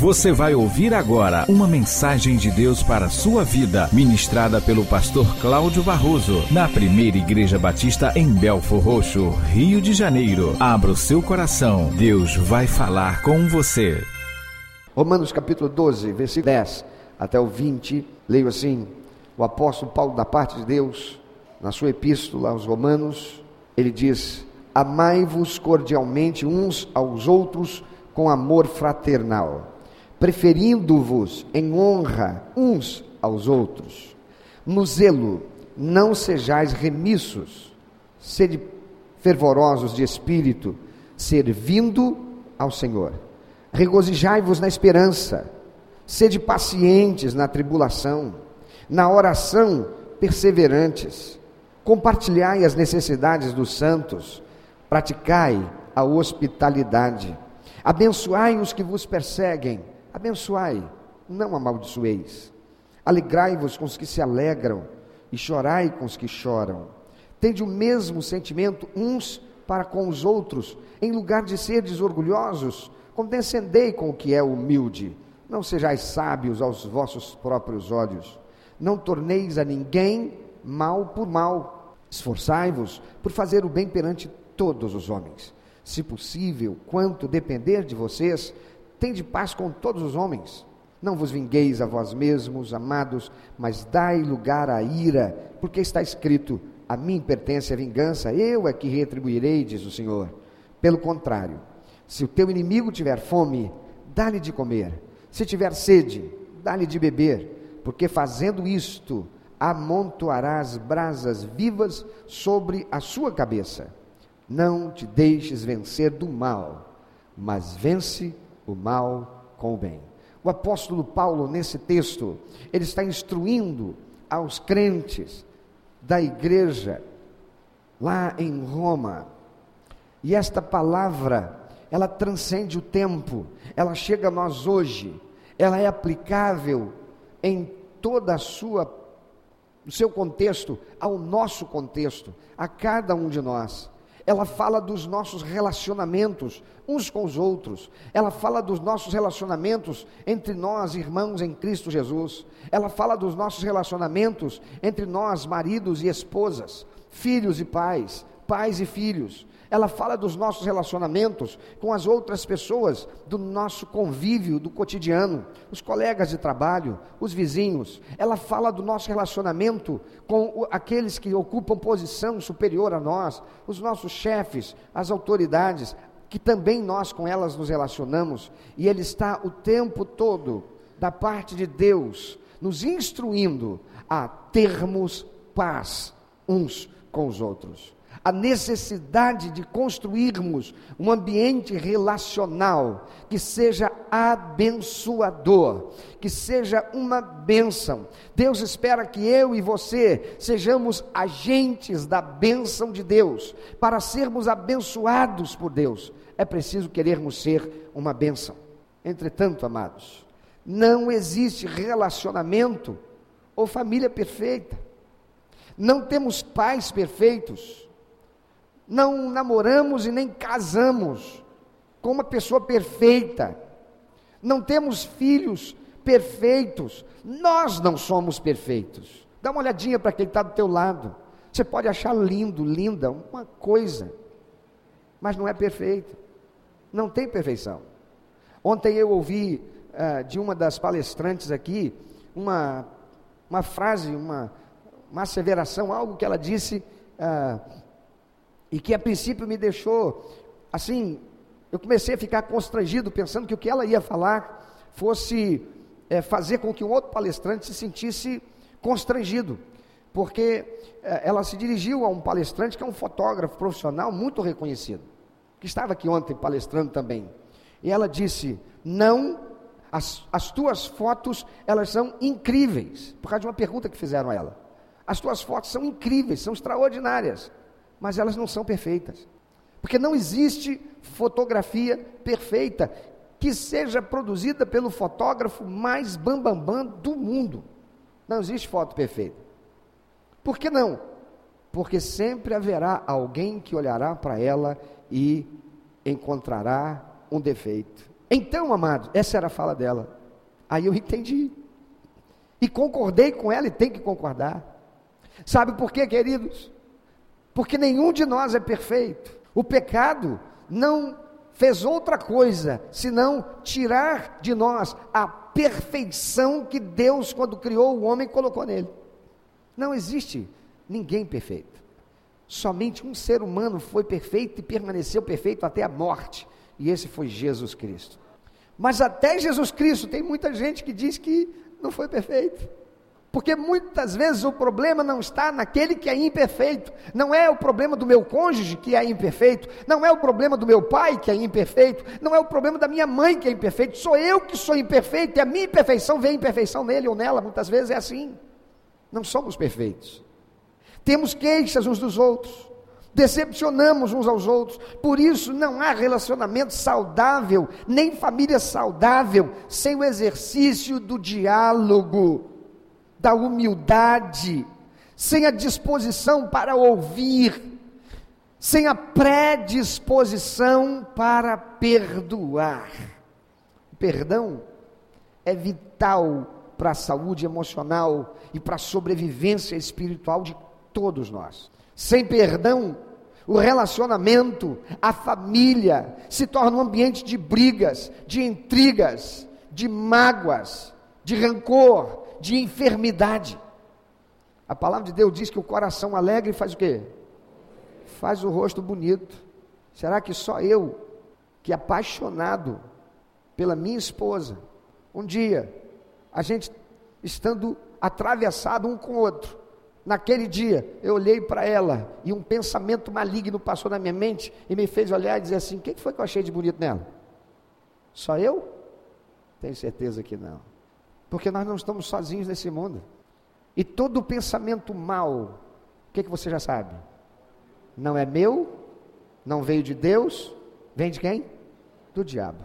Você vai ouvir agora uma mensagem de Deus para a sua vida, ministrada pelo pastor Cláudio Barroso, na primeira Igreja Batista em Belfor Roxo, Rio de Janeiro. Abra o seu coração, Deus vai falar com você. Romanos capítulo 12, versículo 10 até o 20, leio assim: O apóstolo Paulo, da parte de Deus, na sua epístola aos Romanos, ele diz: Amai-vos cordialmente uns aos outros com amor fraternal, preferindo-vos em honra uns aos outros. No zelo, não sejais remissos, sede fervorosos de espírito, servindo ao Senhor. Regozijai-vos na esperança, sede pacientes na tribulação, na oração perseverantes. Compartilhai as necessidades dos santos, praticai a hospitalidade. Abençoai os que vos perseguem, abençoai, não amaldiçoeis. Alegrai-vos com os que se alegram e chorai com os que choram. Tende o mesmo sentimento uns para com os outros, em lugar de serdes orgulhosos, condescendei com o que é humilde. Não sejais sábios aos vossos próprios olhos. Não torneis a ninguém mal por mal. Esforçai-vos por fazer o bem perante todos os homens. Se possível, quanto depender de vocês, tende paz com todos os homens. Não vos vingueis a vós mesmos, amados, mas dai lugar à ira, porque está escrito: A mim pertence a vingança, eu é que retribuirei, diz o Senhor. Pelo contrário, se o teu inimigo tiver fome, dá-lhe de comer. Se tiver sede, dá-lhe de beber, porque fazendo isto, amontoarás brasas vivas sobre a sua cabeça. Não te deixes vencer do mal, mas vence o mal com o bem. O apóstolo Paulo, nesse texto, ele está instruindo aos crentes da igreja lá em Roma. E esta palavra, ela transcende o tempo, ela chega a nós hoje, ela é aplicável em toda a sua o seu contexto ao nosso contexto, a cada um de nós ela fala dos nossos relacionamentos uns com os outros, ela fala dos nossos relacionamentos entre nós, irmãos em Cristo Jesus, ela fala dos nossos relacionamentos entre nós, maridos e esposas, filhos e pais, pais e filhos, ela fala dos nossos relacionamentos com as outras pessoas, do nosso convívio do cotidiano, os colegas de trabalho, os vizinhos. Ela fala do nosso relacionamento com aqueles que ocupam posição superior a nós, os nossos chefes, as autoridades, que também nós com elas nos relacionamos, e Ele está o tempo todo, da parte de Deus, nos instruindo a termos paz uns com os outros a necessidade de construirmos um ambiente relacional que seja abençoador, que seja uma bênção. Deus espera que eu e você sejamos agentes da bênção de Deus. Para sermos abençoados por Deus, é preciso querermos ser uma bênção. Entretanto, amados, não existe relacionamento ou família perfeita. Não temos pais perfeitos não namoramos e nem casamos com uma pessoa perfeita. Não temos filhos perfeitos. Nós não somos perfeitos. Dá uma olhadinha para quem está do teu lado. Você pode achar lindo, linda, uma coisa, mas não é perfeito. Não tem perfeição. Ontem eu ouvi uh, de uma das palestrantes aqui uma, uma frase, uma, uma asseveração, algo que ela disse. Uh, e que a princípio me deixou assim, eu comecei a ficar constrangido pensando que o que ela ia falar fosse é, fazer com que um outro palestrante se sentisse constrangido, porque é, ela se dirigiu a um palestrante que é um fotógrafo profissional muito reconhecido, que estava aqui ontem palestrando também, e ela disse: não, as, as tuas fotos elas são incríveis, por causa de uma pergunta que fizeram a ela. As tuas fotos são incríveis, são extraordinárias mas elas não são perfeitas. Porque não existe fotografia perfeita que seja produzida pelo fotógrafo mais bambambam bam, bam do mundo. Não existe foto perfeita. Por que não? Porque sempre haverá alguém que olhará para ela e encontrará um defeito, Então, amado, essa era a fala dela. Aí eu entendi. E concordei com ela e tem que concordar. Sabe por quê, queridos? Porque nenhum de nós é perfeito. O pecado não fez outra coisa senão tirar de nós a perfeição que Deus, quando criou o homem, colocou nele. Não existe ninguém perfeito. Somente um ser humano foi perfeito e permaneceu perfeito até a morte, e esse foi Jesus Cristo. Mas até Jesus Cristo tem muita gente que diz que não foi perfeito. Porque muitas vezes o problema não está naquele que é imperfeito, não é o problema do meu cônjuge que é imperfeito, não é o problema do meu pai que é imperfeito, não é o problema da minha mãe que é imperfeito, sou eu que sou imperfeito e a minha imperfeição vê imperfeição nele ou nela, muitas vezes é assim. Não somos perfeitos. Temos queixas uns dos outros, decepcionamos uns aos outros, por isso não há relacionamento saudável, nem família saudável, sem o exercício do diálogo da humildade, sem a disposição para ouvir, sem a predisposição para perdoar. O perdão é vital para a saúde emocional e para a sobrevivência espiritual de todos nós. Sem perdão, o relacionamento, a família se torna um ambiente de brigas, de intrigas, de mágoas, de rancor, de enfermidade. A palavra de Deus diz que o coração alegre faz o quê? Faz o rosto bonito. Será que só eu, que apaixonado pela minha esposa, um dia, a gente estando atravessado um com o outro, naquele dia eu olhei para ela e um pensamento maligno passou na minha mente e me fez olhar e dizer assim: o que foi que eu achei de bonito nela? Só eu? Tenho certeza que não. Porque nós não estamos sozinhos nesse mundo. E todo pensamento mal, o que, que você já sabe? Não é meu, não veio de Deus, vem de quem? Do diabo.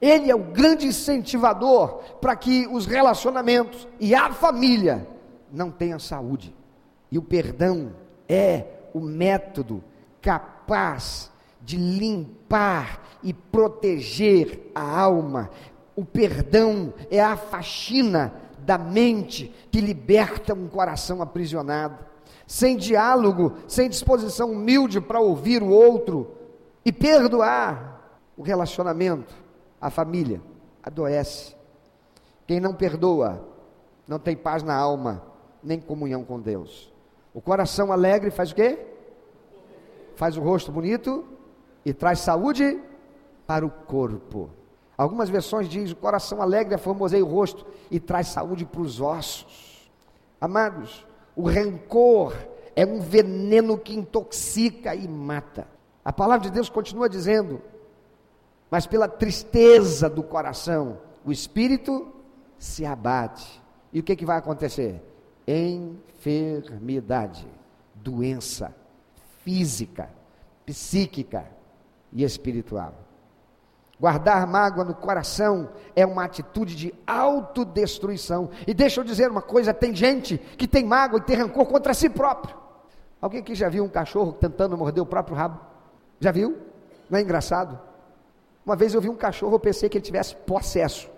Ele é o grande incentivador para que os relacionamentos e a família não tenham saúde. E o perdão é o método capaz de limpar e proteger a alma, o perdão é a faxina da mente que liberta um coração aprisionado. Sem diálogo, sem disposição humilde para ouvir o outro e perdoar, o relacionamento, a família, adoece. Quem não perdoa, não tem paz na alma, nem comunhão com Deus. O coração alegre faz o quê? Faz o rosto bonito e traz saúde para o corpo. Algumas versões dizem: o coração alegre formoseia o rosto e traz saúde para os ossos. Amados, o rancor é um veneno que intoxica e mata. A palavra de Deus continua dizendo: mas pela tristeza do coração, o espírito se abate. E o que, que vai acontecer? Enfermidade, doença física, psíquica e espiritual. Guardar mágoa no coração é uma atitude de autodestruição. E deixa eu dizer uma coisa: tem gente que tem mágoa e tem rancor contra si próprio. Alguém aqui já viu um cachorro tentando morder o próprio rabo? Já viu? Não é engraçado? Uma vez eu vi um cachorro, eu pensei que ele tivesse possesso.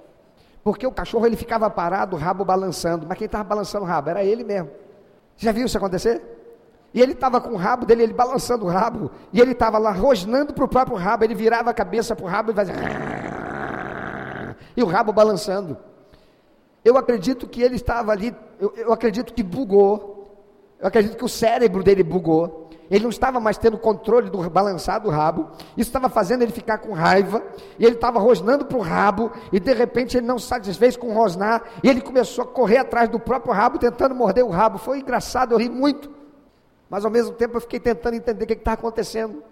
Porque o cachorro ele ficava parado, o rabo balançando. Mas quem estava balançando o rabo? Era ele mesmo. Já viu isso acontecer? E ele estava com o rabo dele, ele balançando o rabo, e ele estava lá rosnando para o próprio rabo, ele virava a cabeça para o rabo e fazia. E o rabo balançando. Eu acredito que ele estava ali, eu, eu acredito que bugou, eu acredito que o cérebro dele bugou, ele não estava mais tendo controle do balançar do rabo, isso estava fazendo ele ficar com raiva, e ele estava rosnando para o rabo, e de repente ele não se satisfez com rosnar, e ele começou a correr atrás do próprio rabo, tentando morder o rabo. Foi engraçado, eu ri muito. Mas ao mesmo tempo eu fiquei tentando entender o que está acontecendo.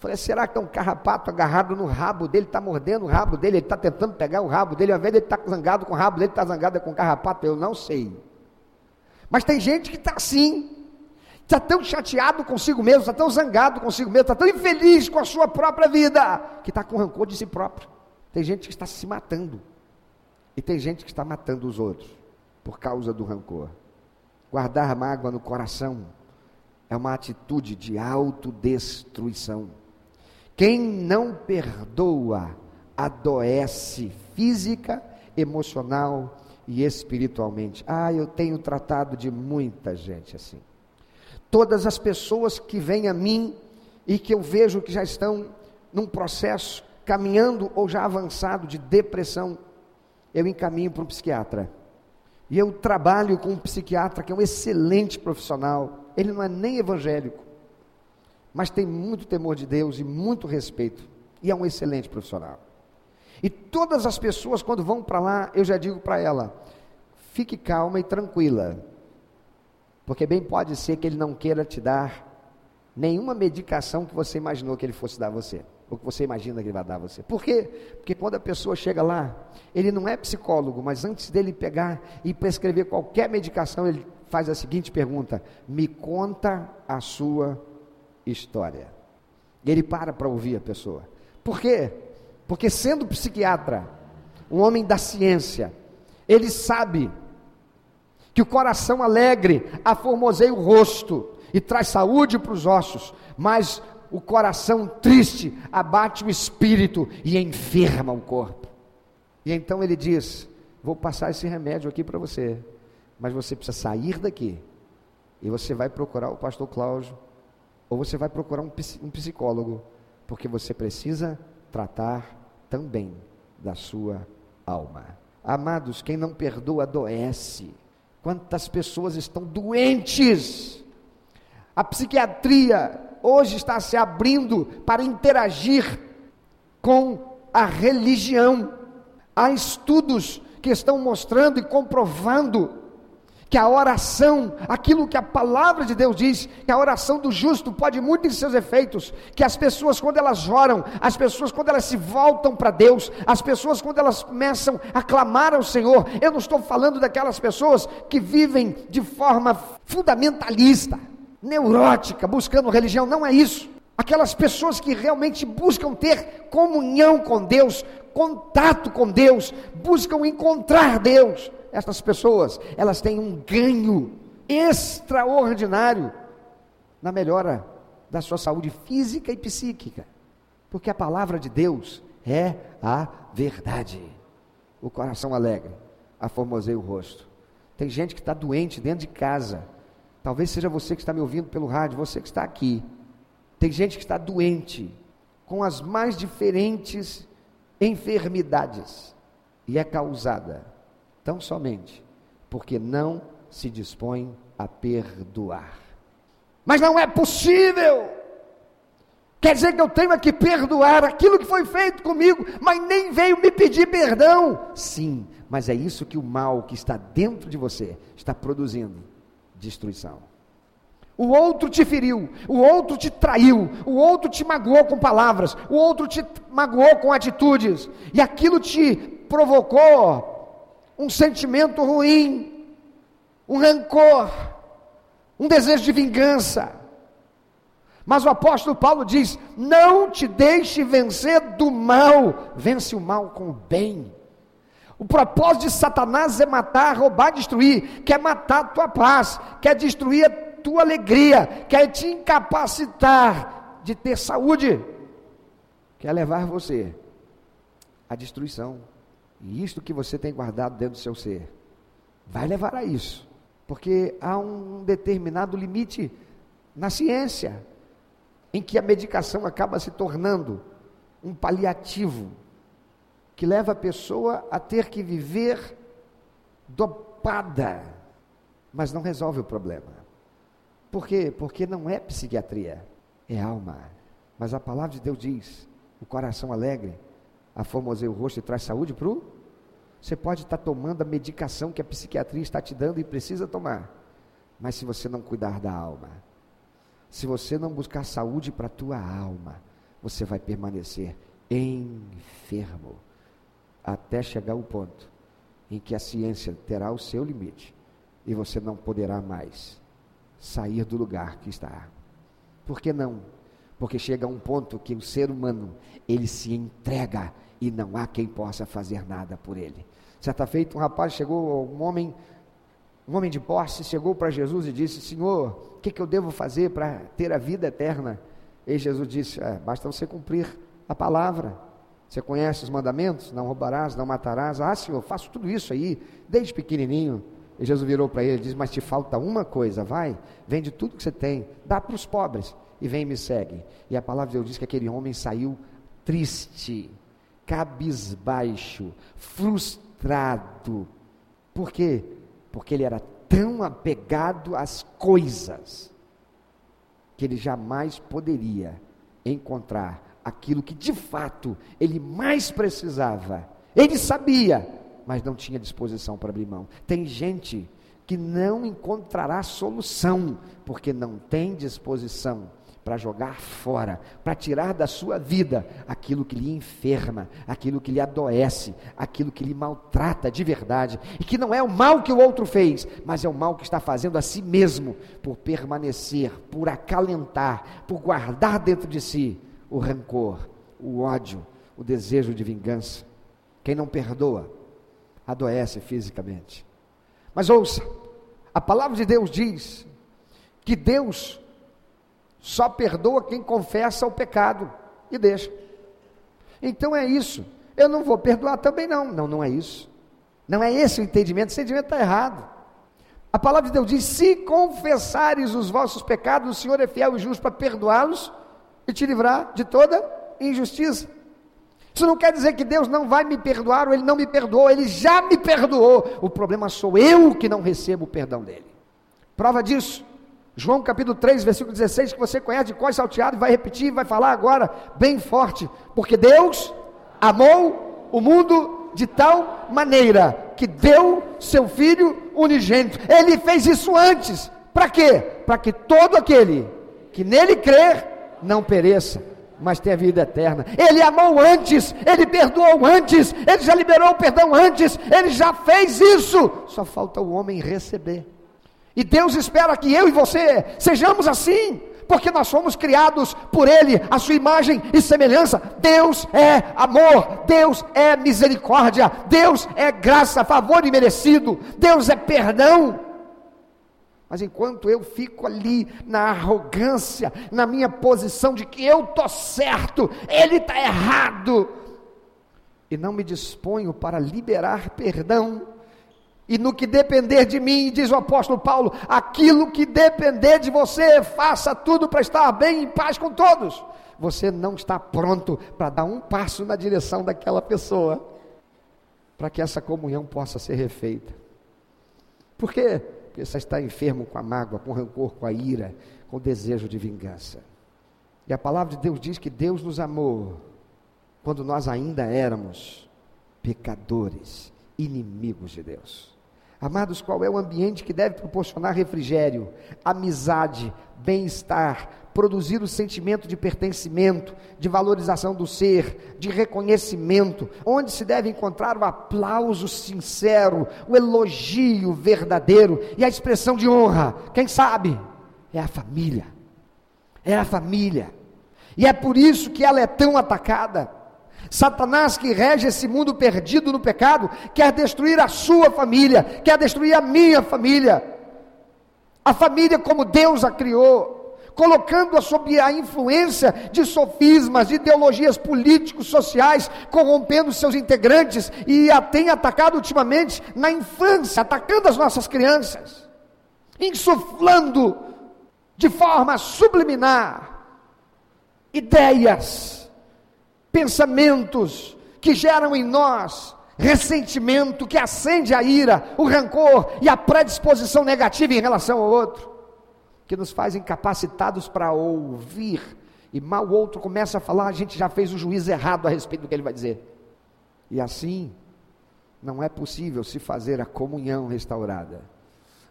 Falei, será que é um carrapato agarrado no rabo dele, está mordendo o rabo dele, ele está tentando pegar o rabo dele, ao invés de ele estar tá zangado com o rabo dele, está zangado com o carrapato, eu não sei. Mas tem gente que está assim, está tão chateado consigo mesmo, está tão zangado consigo mesmo, está tão infeliz com a sua própria vida, que está com rancor de si próprio. Tem gente que está se matando, e tem gente que está matando os outros, por causa do rancor. Guardar mágoa no coração é uma atitude de autodestruição. Quem não perdoa, adoece física, emocional e espiritualmente. Ah, eu tenho tratado de muita gente assim. Todas as pessoas que vêm a mim e que eu vejo que já estão num processo caminhando ou já avançado de depressão, eu encaminho para um psiquiatra. E eu trabalho com um psiquiatra que é um excelente profissional. Ele não é nem evangélico, mas tem muito temor de Deus e muito respeito. E é um excelente profissional. E todas as pessoas, quando vão para lá, eu já digo para ela: fique calma e tranquila, porque bem pode ser que ele não queira te dar nenhuma medicação que você imaginou que ele fosse dar a você, ou que você imagina que ele vai dar a você. Por quê? Porque quando a pessoa chega lá, ele não é psicólogo, mas antes dele pegar e prescrever qualquer medicação, ele faz a seguinte pergunta: me conta a sua história. E ele para para ouvir a pessoa. Por quê? Porque sendo psiquiatra, um homem da ciência, ele sabe que o coração alegre aformoseia o rosto e traz saúde para os ossos, mas o coração triste abate o espírito e enferma o corpo. E então ele diz: Vou passar esse remédio aqui para você, mas você precisa sair daqui e você vai procurar o pastor Cláudio, ou você vai procurar um psicólogo, porque você precisa tratar também da sua alma. Amados, quem não perdoa adoece. Quantas pessoas estão doentes? A psiquiatria hoje está se abrindo para interagir com a religião. Há estudos que estão mostrando e comprovando que a oração, aquilo que a palavra de Deus diz, que a oração do justo pode muito em seus efeitos, que as pessoas quando elas oram, as pessoas quando elas se voltam para Deus, as pessoas quando elas começam a clamar ao Senhor, eu não estou falando daquelas pessoas que vivem de forma fundamentalista, neurótica, buscando religião, não é isso. Aquelas pessoas que realmente buscam ter comunhão com Deus, contato com Deus, buscam encontrar Deus estas pessoas, elas têm um ganho extraordinário na melhora da sua saúde física e psíquica, porque a palavra de Deus é a verdade. O coração alegre, aformoseia o rosto. Tem gente que está doente dentro de casa. Talvez seja você que está me ouvindo pelo rádio, você que está aqui. Tem gente que está doente, com as mais diferentes enfermidades, e é causada tão somente porque não se dispõe a perdoar. Mas não é possível. Quer dizer que eu tenho que perdoar aquilo que foi feito comigo, mas nem veio me pedir perdão. Sim, mas é isso que o mal que está dentro de você está produzindo destruição. O outro te feriu, o outro te traiu, o outro te magoou com palavras, o outro te magoou com atitudes, e aquilo te provocou um sentimento ruim, um rancor, um desejo de vingança. Mas o apóstolo Paulo diz: não te deixe vencer do mal, vence o mal com o bem. O propósito de Satanás é matar, roubar, destruir, quer matar a tua paz, quer destruir a tua alegria, quer te incapacitar de ter saúde, quer levar você à destruição. E isto que você tem guardado dentro do seu ser vai levar a isso, porque há um determinado limite na ciência em que a medicação acaba se tornando um paliativo que leva a pessoa a ter que viver dopada, mas não resolve o problema. Por quê? Porque não é psiquiatria, é alma. Mas a palavra de Deus diz: o coração alegre aformoseia o rosto e traz saúde para o você pode estar tomando a medicação que a psiquiatria está te dando e precisa tomar. Mas se você não cuidar da alma, se você não buscar saúde para a tua alma, você vai permanecer enfermo até chegar o ponto em que a ciência terá o seu limite e você não poderá mais sair do lugar que está. Por que não? Porque chega um ponto que o ser humano, ele se entrega e não há quem possa fazer nada por ele. Certa feita, um rapaz chegou, um homem, um homem de posse, chegou para Jesus e disse: Senhor, o que, que eu devo fazer para ter a vida eterna? E Jesus disse: é, basta você cumprir a palavra. Você conhece os mandamentos? Não roubarás, não matarás. Ah, Senhor, faço tudo isso aí, desde pequenininho. E Jesus virou para ele e disse: Mas te falta uma coisa, vai, vende tudo que você tem, dá para os pobres e vem e me segue. E a palavra de Deus diz que aquele homem saiu triste, cabisbaixo, frustrado. Por quê? Porque ele era tão apegado às coisas que ele jamais poderia encontrar aquilo que de fato ele mais precisava. Ele sabia, mas não tinha disposição para abrir mão. Tem gente que não encontrará solução porque não tem disposição para jogar fora, para tirar da sua vida aquilo que lhe enferma, aquilo que lhe adoece, aquilo que lhe maltrata de verdade, e que não é o mal que o outro fez, mas é o mal que está fazendo a si mesmo, por permanecer, por acalentar, por guardar dentro de si o rancor, o ódio, o desejo de vingança. Quem não perdoa, adoece fisicamente. Mas ouça, a palavra de Deus diz que Deus só perdoa quem confessa o pecado e deixa. Então é isso. Eu não vou perdoar também não. Não, não é isso. Não é esse o entendimento. Esse entendimento está errado. A palavra de Deus diz: se confessares os vossos pecados, o Senhor é fiel e justo para perdoá-los e te livrar de toda injustiça. Isso não quer dizer que Deus não vai me perdoar ou Ele não me perdoou, Ele já me perdoou. O problema sou eu que não recebo o perdão dele. Prova disso João capítulo 3, versículo 16, que você conhece de cor salteado, vai repetir, vai falar agora bem forte, porque Deus amou o mundo de tal maneira que deu seu filho unigênito. Ele fez isso antes. Para quê? Para que todo aquele que nele crer não pereça, mas tenha vida eterna. Ele amou antes, ele perdoou antes, ele já liberou o perdão antes, ele já fez isso. Só falta o homem receber. E Deus espera que eu e você sejamos assim, porque nós fomos criados por Ele, a sua imagem e semelhança. Deus é amor, Deus é misericórdia, Deus é graça, favor imerecido, Deus é perdão. Mas enquanto eu fico ali na arrogância, na minha posição de que eu estou certo, ele está errado, e não me disponho para liberar perdão, e no que depender de mim, diz o apóstolo Paulo, aquilo que depender de você, faça tudo para estar bem em paz com todos. Você não está pronto para dar um passo na direção daquela pessoa, para que essa comunhão possa ser refeita. Por quê? Porque você está enfermo com a mágoa, com o rancor, com a ira, com o desejo de vingança. E a palavra de Deus diz que Deus nos amou quando nós ainda éramos pecadores, inimigos de Deus. Amados, qual é o ambiente que deve proporcionar refrigério, amizade, bem-estar, produzir o sentimento de pertencimento, de valorização do ser, de reconhecimento, onde se deve encontrar o aplauso sincero, o elogio verdadeiro e a expressão de honra? Quem sabe? É a família. É a família. E é por isso que ela é tão atacada. Satanás, que rege esse mundo perdido no pecado, quer destruir a sua família, quer destruir a minha família, a família como Deus a criou, colocando-a sob a influência de sofismas, de ideologias políticos, sociais, corrompendo seus integrantes e a tem atacado ultimamente na infância, atacando as nossas crianças, insuflando de forma subliminar ideias pensamentos que geram em nós ressentimento, que acende a ira, o rancor e a predisposição negativa em relação ao outro, que nos faz incapacitados para ouvir, e mal o outro começa a falar, a gente já fez o juízo errado a respeito do que ele vai dizer. E assim, não é possível se fazer a comunhão restaurada,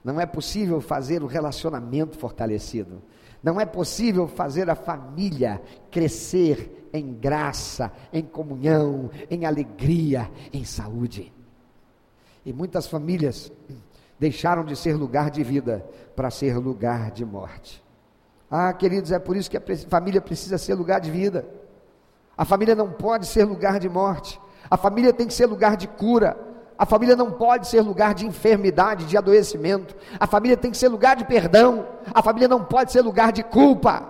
não é possível fazer o relacionamento fortalecido, não é possível fazer a família crescer em graça, em comunhão, em alegria, em saúde. E muitas famílias deixaram de ser lugar de vida para ser lugar de morte. Ah, queridos, é por isso que a família precisa ser lugar de vida. A família não pode ser lugar de morte. A família tem que ser lugar de cura. A família não pode ser lugar de enfermidade, de adoecimento. A família tem que ser lugar de perdão. A família não pode ser lugar de culpa.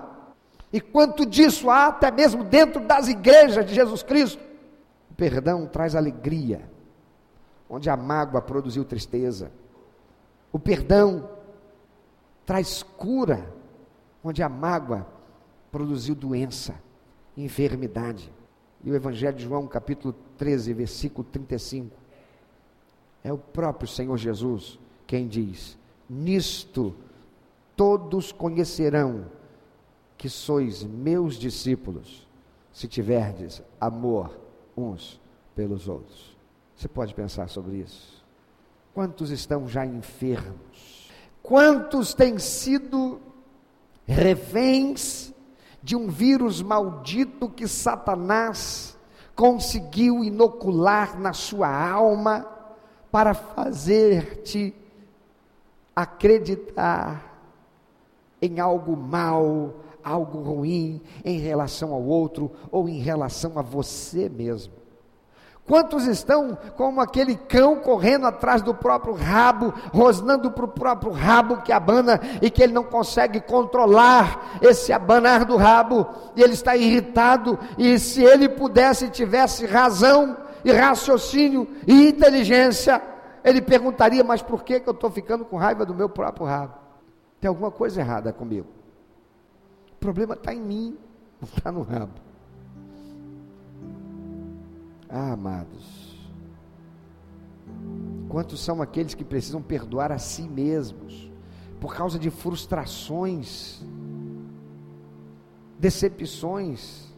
E quanto disso há até mesmo dentro das igrejas de Jesus Cristo. O perdão traz alegria, onde a mágoa produziu tristeza. O perdão traz cura, onde a mágoa produziu doença, enfermidade. E o Evangelho de João, capítulo 13, versículo 35. É o próprio Senhor Jesus quem diz: Nisto todos conhecerão que sois meus discípulos, se tiverdes amor uns pelos outros. Você pode pensar sobre isso? Quantos estão já enfermos? Quantos têm sido reféns de um vírus maldito que Satanás conseguiu inocular na sua alma para fazer-te acreditar em algo mal, algo ruim em relação ao outro ou em relação a você mesmo. Quantos estão como aquele cão correndo atrás do próprio rabo, rosnando para o próprio rabo que abana e que ele não consegue controlar esse abanar do rabo, e ele está irritado, e se ele pudesse, tivesse razão e raciocínio e inteligência, ele perguntaria: Mas por que, que eu estou ficando com raiva do meu próprio rabo? Tem alguma coisa errada comigo. O problema está em mim, não está no rabo. Ah, amados, quantos são aqueles que precisam perdoar a si mesmos por causa de frustrações, decepções,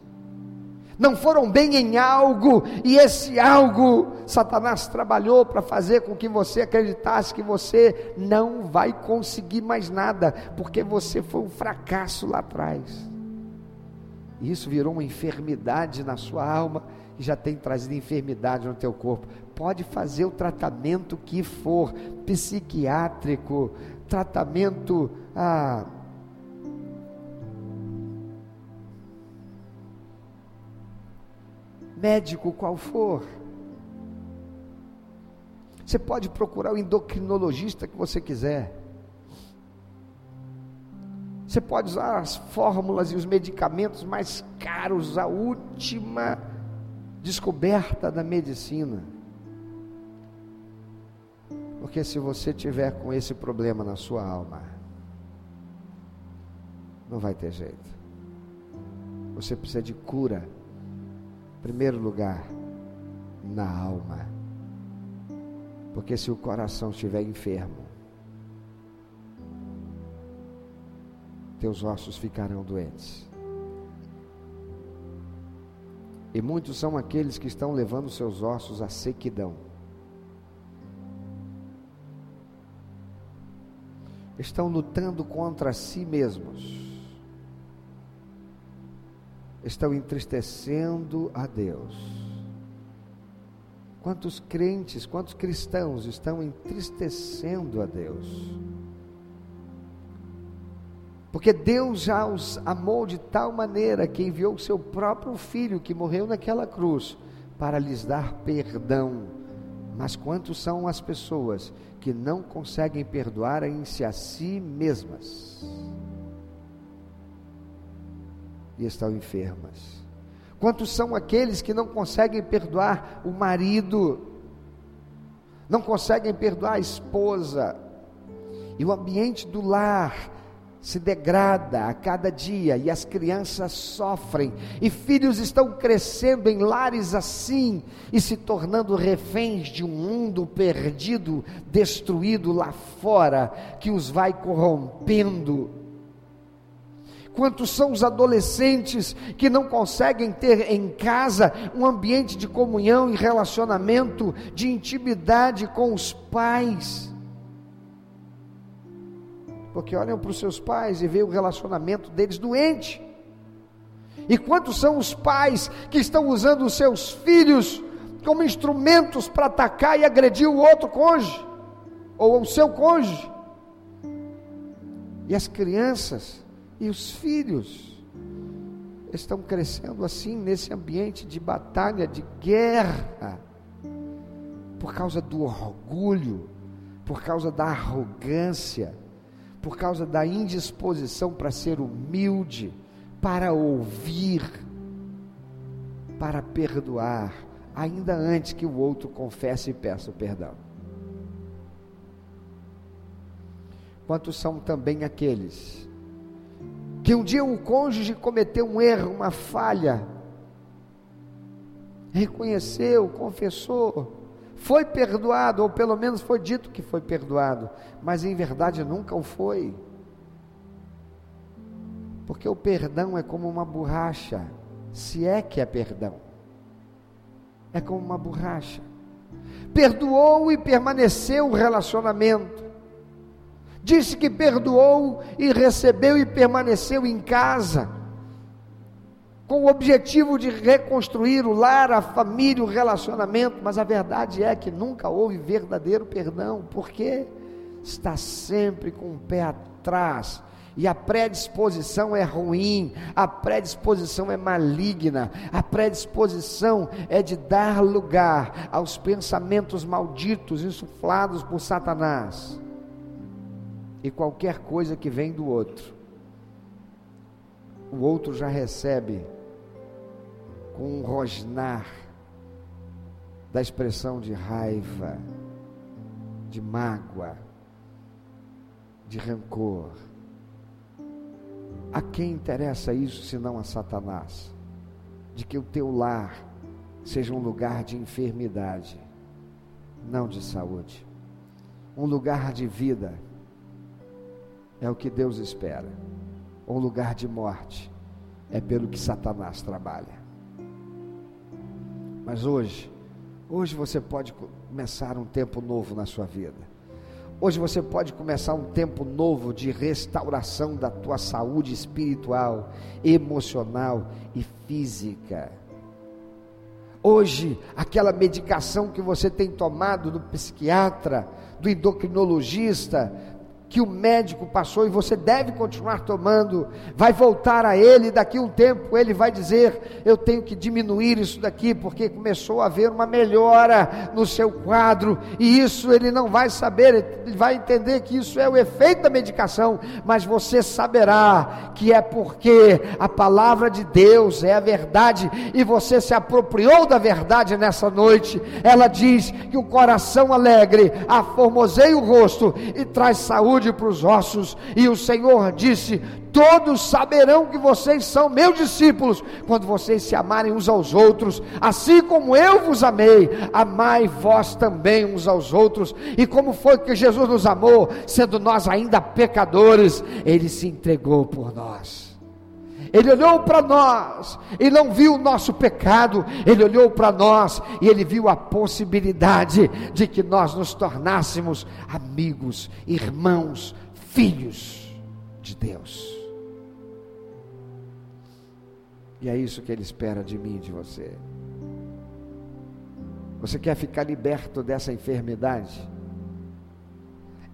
não foram bem em algo, e esse algo Satanás trabalhou para fazer com que você acreditasse que você não vai conseguir mais nada, porque você foi um fracasso lá atrás. E isso virou uma enfermidade na sua alma e já tem trazido enfermidade no teu corpo. Pode fazer o tratamento que for, psiquiátrico, tratamento ah, médico qual for. Você pode procurar o endocrinologista que você quiser. Você pode usar as fórmulas e os medicamentos mais caros, a última descoberta da medicina. Porque se você tiver com esse problema na sua alma, não vai ter jeito. Você precisa de cura. Em primeiro lugar, na alma. Porque se o coração estiver enfermo, teus ossos ficarão doentes. E muitos são aqueles que estão levando seus ossos à sequidão. Estão lutando contra si mesmos. Estão entristecendo a Deus. Quantos crentes, quantos cristãos estão entristecendo a Deus? Porque Deus já os amou de tal maneira que enviou o seu próprio filho que morreu naquela cruz para lhes dar perdão. Mas quantos são as pessoas que não conseguem perdoar-se a si mesmas e estão enfermas? Quantos são aqueles que não conseguem perdoar o marido, não conseguem perdoar a esposa, e o ambiente do lar se degrada a cada dia e as crianças sofrem, e filhos estão crescendo em lares assim e se tornando reféns de um mundo perdido, destruído lá fora, que os vai corrompendo. Quantos são os adolescentes que não conseguem ter em casa um ambiente de comunhão e relacionamento, de intimidade com os pais? Porque olham para os seus pais e veem o relacionamento deles doente. E quantos são os pais que estão usando os seus filhos como instrumentos para atacar e agredir o outro cônjuge, ou o seu cônjuge? E as crianças e os filhos estão crescendo assim, nesse ambiente de batalha, de guerra, por causa do orgulho, por causa da arrogância por causa da indisposição para ser humilde, para ouvir, para perdoar ainda antes que o outro confesse e peça o perdão. Quantos são também aqueles que um dia o cônjuge cometeu um erro, uma falha, reconheceu, confessou, foi perdoado, ou pelo menos foi dito que foi perdoado, mas em verdade nunca o foi. Porque o perdão é como uma borracha, se é que é perdão. É como uma borracha. Perdoou e permaneceu o relacionamento. Disse que perdoou e recebeu e permaneceu em casa com o objetivo de reconstruir o lar, a família, o relacionamento, mas a verdade é que nunca houve verdadeiro perdão, porque está sempre com o pé atrás. E a predisposição é ruim, a predisposição é maligna, a predisposição é de dar lugar aos pensamentos malditos insuflados por Satanás. E qualquer coisa que vem do outro, o outro já recebe com um rosnar da expressão de raiva, de mágoa, de rancor. A quem interessa isso senão a Satanás? De que o teu lar seja um lugar de enfermidade, não de saúde. Um lugar de vida é o que Deus espera. Um lugar de morte é pelo que Satanás trabalha. Mas hoje, hoje você pode começar um tempo novo na sua vida. Hoje você pode começar um tempo novo de restauração da tua saúde espiritual, emocional e física. Hoje, aquela medicação que você tem tomado do psiquiatra, do endocrinologista, que o médico passou e você deve continuar tomando, vai voltar a ele, daqui um tempo ele vai dizer: Eu tenho que diminuir isso daqui, porque começou a haver uma melhora no seu quadro, e isso ele não vai saber, ele vai entender que isso é o efeito da medicação, mas você saberá que é porque a palavra de Deus é a verdade, e você se apropriou da verdade nessa noite. Ela diz que o coração alegre aformoseia o rosto e traz saúde saúde para os ossos. E o Senhor disse: Todos saberão que vocês são meus discípulos quando vocês se amarem uns aos outros, assim como eu vos amei, amai vós também uns aos outros. E como foi que Jesus nos amou, sendo nós ainda pecadores, ele se entregou por nós. Ele olhou para nós e não viu o nosso pecado, ele olhou para nós e ele viu a possibilidade de que nós nos tornássemos amigos, irmãos, filhos de Deus. E é isso que ele espera de mim e de você. Você quer ficar liberto dessa enfermidade?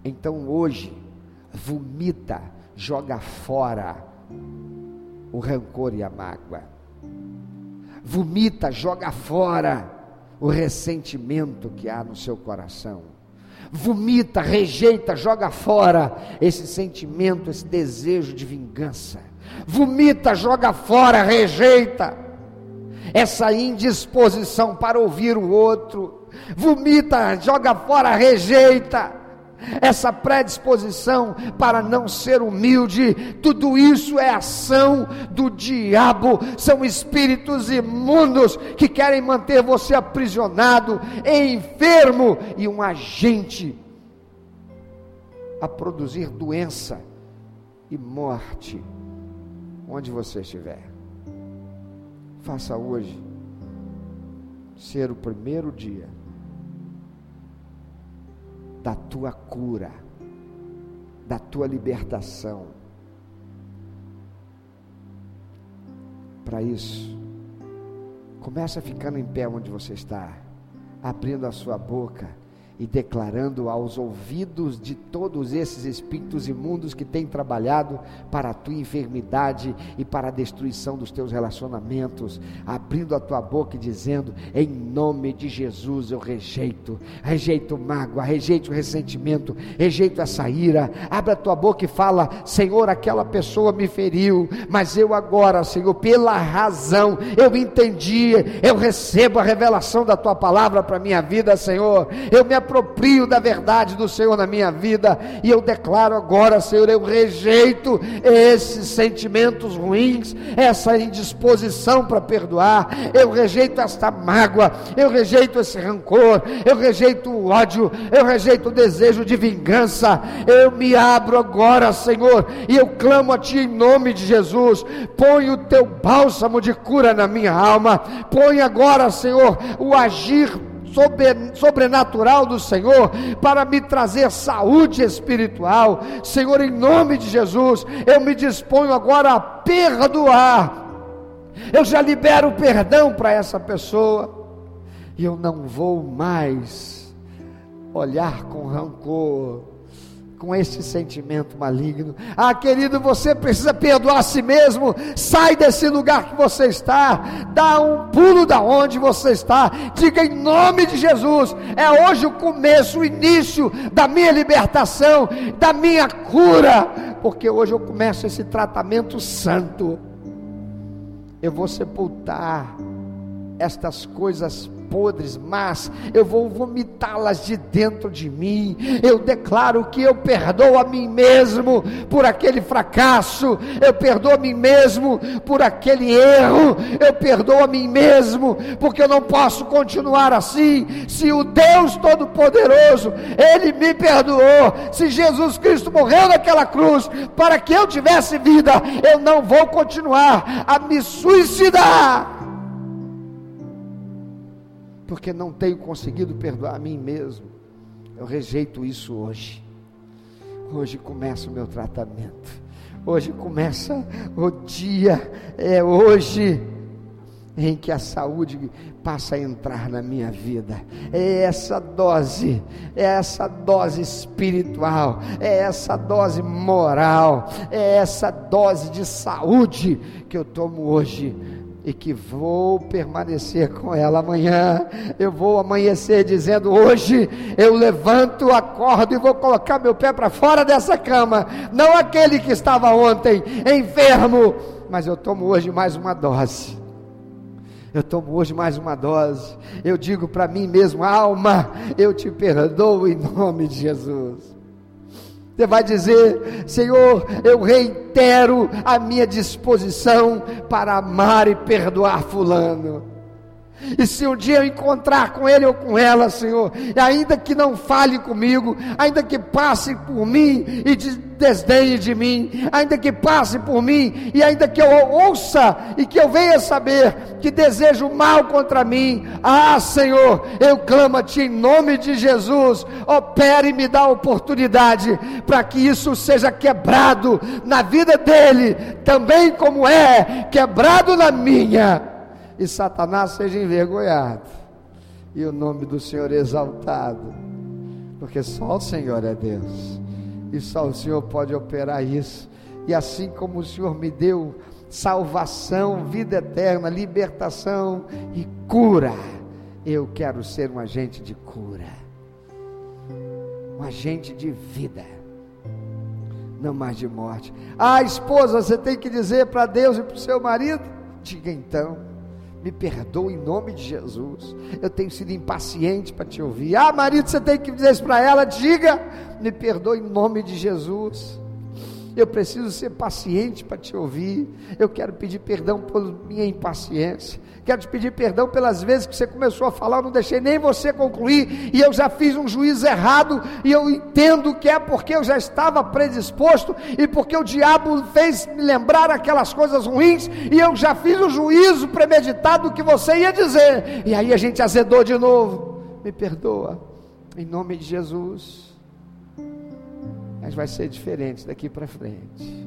Então hoje, vomita, joga fora o rancor e a mágoa. Vomita, joga fora o ressentimento que há no seu coração. Vomita, rejeita, joga fora esse sentimento, esse desejo de vingança. Vomita, joga fora, rejeita essa indisposição para ouvir o outro. Vomita, joga fora, rejeita essa predisposição para não ser humilde, tudo isso é ação do diabo, são espíritos imundos que querem manter você aprisionado, enfermo e um agente a produzir doença e morte onde você estiver. Faça hoje ser o primeiro dia da tua cura, da tua libertação. Para isso, começa ficando em pé onde você está, abrindo a sua boca e declarando aos ouvidos de todos esses espíritos imundos que têm trabalhado para a tua enfermidade e para a destruição dos teus relacionamentos, abrindo a tua boca e dizendo: Em nome de Jesus eu rejeito, rejeito mágoa, rejeito ressentimento, rejeito essa ira. Abra a tua boca e fala: Senhor, aquela pessoa me feriu, mas eu agora, Senhor, pela razão, eu entendi, eu recebo a revelação da tua palavra para minha vida, Senhor. Eu me aproprio da verdade do Senhor na minha vida, e eu declaro agora, Senhor, eu rejeito esses sentimentos ruins, essa indisposição para perdoar, eu rejeito esta mágoa, eu rejeito esse rancor, eu rejeito o ódio, eu rejeito o desejo de vingança, eu me abro agora, Senhor, e eu clamo a Ti em nome de Jesus, põe o Teu bálsamo de cura na minha alma, põe agora, Senhor, o agir sobrenatural do Senhor para me trazer saúde espiritual. Senhor, em nome de Jesus, eu me disponho agora a perdoar. Eu já libero perdão para essa pessoa. E eu não vou mais olhar com rancor com este sentimento maligno. Ah, querido, você precisa perdoar a si mesmo. Sai desse lugar que você está. Dá um pulo da onde você está. Diga em nome de Jesus. É hoje o começo, o início da minha libertação, da minha cura. Porque hoje eu começo esse tratamento santo. Eu vou sepultar estas coisas podres, mas eu vou vomitá-las de dentro de mim. Eu declaro que eu perdoo a mim mesmo por aquele fracasso, eu perdoo a mim mesmo por aquele erro, eu perdoo a mim mesmo porque eu não posso continuar assim. Se o Deus Todo-Poderoso, Ele me perdoou, se Jesus Cristo morreu naquela cruz para que eu tivesse vida, eu não vou continuar a me suicidar porque não tenho conseguido perdoar a mim mesmo. Eu rejeito isso hoje. Hoje começa o meu tratamento. Hoje começa o dia, é hoje em que a saúde passa a entrar na minha vida. É essa dose, é essa dose espiritual, é essa dose moral, é essa dose de saúde que eu tomo hoje e que vou permanecer com ela amanhã. Eu vou amanhecer dizendo: hoje eu levanto, acordo e vou colocar meu pé para fora dessa cama. Não aquele que estava ontem enfermo, mas eu tomo hoje mais uma dose. Eu tomo hoje mais uma dose. Eu digo para mim mesmo: alma, eu te perdoo em nome de Jesus. Você vai dizer: Senhor, eu reitero a minha disposição para amar e perdoar Fulano. E se um dia eu encontrar com ele ou com ela, Senhor, ainda que não fale comigo, ainda que passe por mim e desdenhe de mim, ainda que passe por mim e ainda que eu ouça e que eu venha saber que desejo mal contra mim, ah, Senhor, eu clamo a Ti em nome de Jesus, opere e me dá oportunidade para que isso seja quebrado na vida dele, também como é quebrado na minha e Satanás seja envergonhado, e o nome do Senhor exaltado, porque só o Senhor é Deus, e só o Senhor pode operar isso, e assim como o Senhor me deu salvação, vida eterna, libertação e cura, eu quero ser um agente de cura, um agente de vida não mais de morte. Ah, esposa, você tem que dizer para Deus e para o seu marido? Diga então me perdoa em nome de Jesus. Eu tenho sido impaciente para te ouvir. Ah, marido, você tem que dizer isso para ela. Diga, me perdoa em nome de Jesus. Eu preciso ser paciente para te ouvir. Eu quero pedir perdão por minha impaciência. Quero te pedir perdão pelas vezes que você começou a falar, eu não deixei nem você concluir, e eu já fiz um juízo errado, e eu entendo que é porque eu já estava predisposto, e porque o diabo fez me lembrar aquelas coisas ruins, e eu já fiz o juízo premeditado do que você ia dizer, e aí a gente azedou de novo. Me perdoa, em nome de Jesus. Mas vai ser diferente daqui para frente.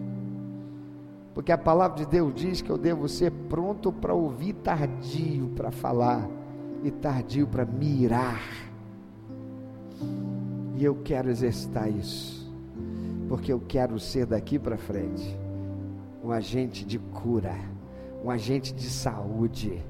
Porque a palavra de Deus diz que eu devo ser pronto para ouvir, tardio para falar e tardio para mirar. E eu quero exercitar isso, porque eu quero ser daqui para frente um agente de cura, um agente de saúde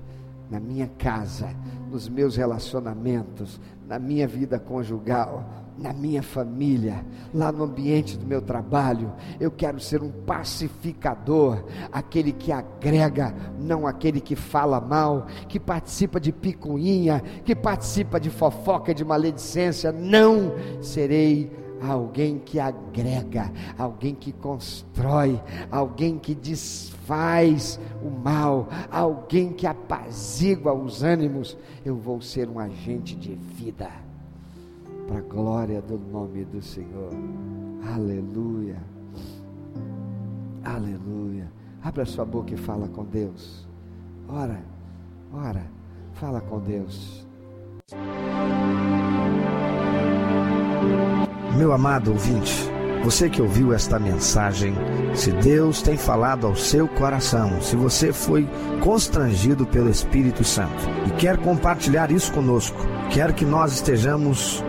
na minha casa, nos meus relacionamentos, na minha vida conjugal, na minha família, lá no ambiente do meu trabalho. Eu quero ser um pacificador, aquele que agrega, não aquele que fala mal, que participa de picuinha, que participa de fofoca, de maledicência. Não serei alguém que agrega, alguém que constrói, alguém que desfaz o mal, alguém que apazigua os ânimos. Eu vou ser um agente de vida, para a glória do nome do Senhor. Aleluia, aleluia. Abra sua boca e fala com Deus. Ora, ora, fala com Deus. Meu amado ouvinte, você que ouviu esta mensagem, se Deus tem falado ao seu coração, se você foi constrangido pelo Espírito Santo e quer compartilhar isso conosco, quer que nós estejamos